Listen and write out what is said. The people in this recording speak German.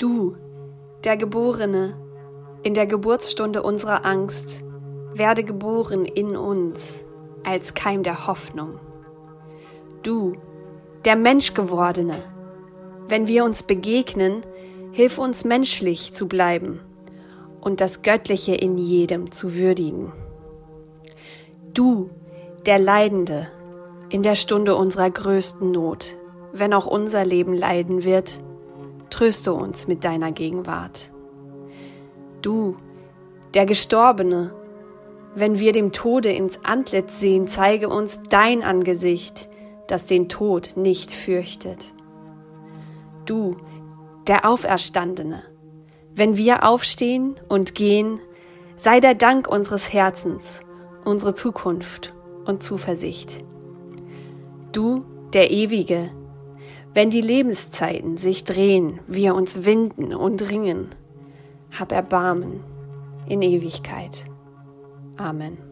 Du, der Geborene, in der Geburtsstunde unserer Angst, werde geboren in uns als Keim der Hoffnung. Du, der Menschgewordene, wenn wir uns begegnen, hilf uns menschlich zu bleiben und das Göttliche in jedem zu würdigen. Du, der Leidende, in der Stunde unserer größten Not, wenn auch unser Leben leiden wird, tröste uns mit deiner Gegenwart. Du, der Gestorbene, wenn wir dem Tode ins Antlitz sehen, zeige uns dein Angesicht, das den Tod nicht fürchtet. Du, der Auferstandene, wenn wir aufstehen und gehen, sei der Dank unseres Herzens, unsere Zukunft und Zuversicht. Du, der Ewige, wenn die Lebenszeiten sich drehen, wir uns winden und ringen, hab Erbarmen in Ewigkeit. Amen.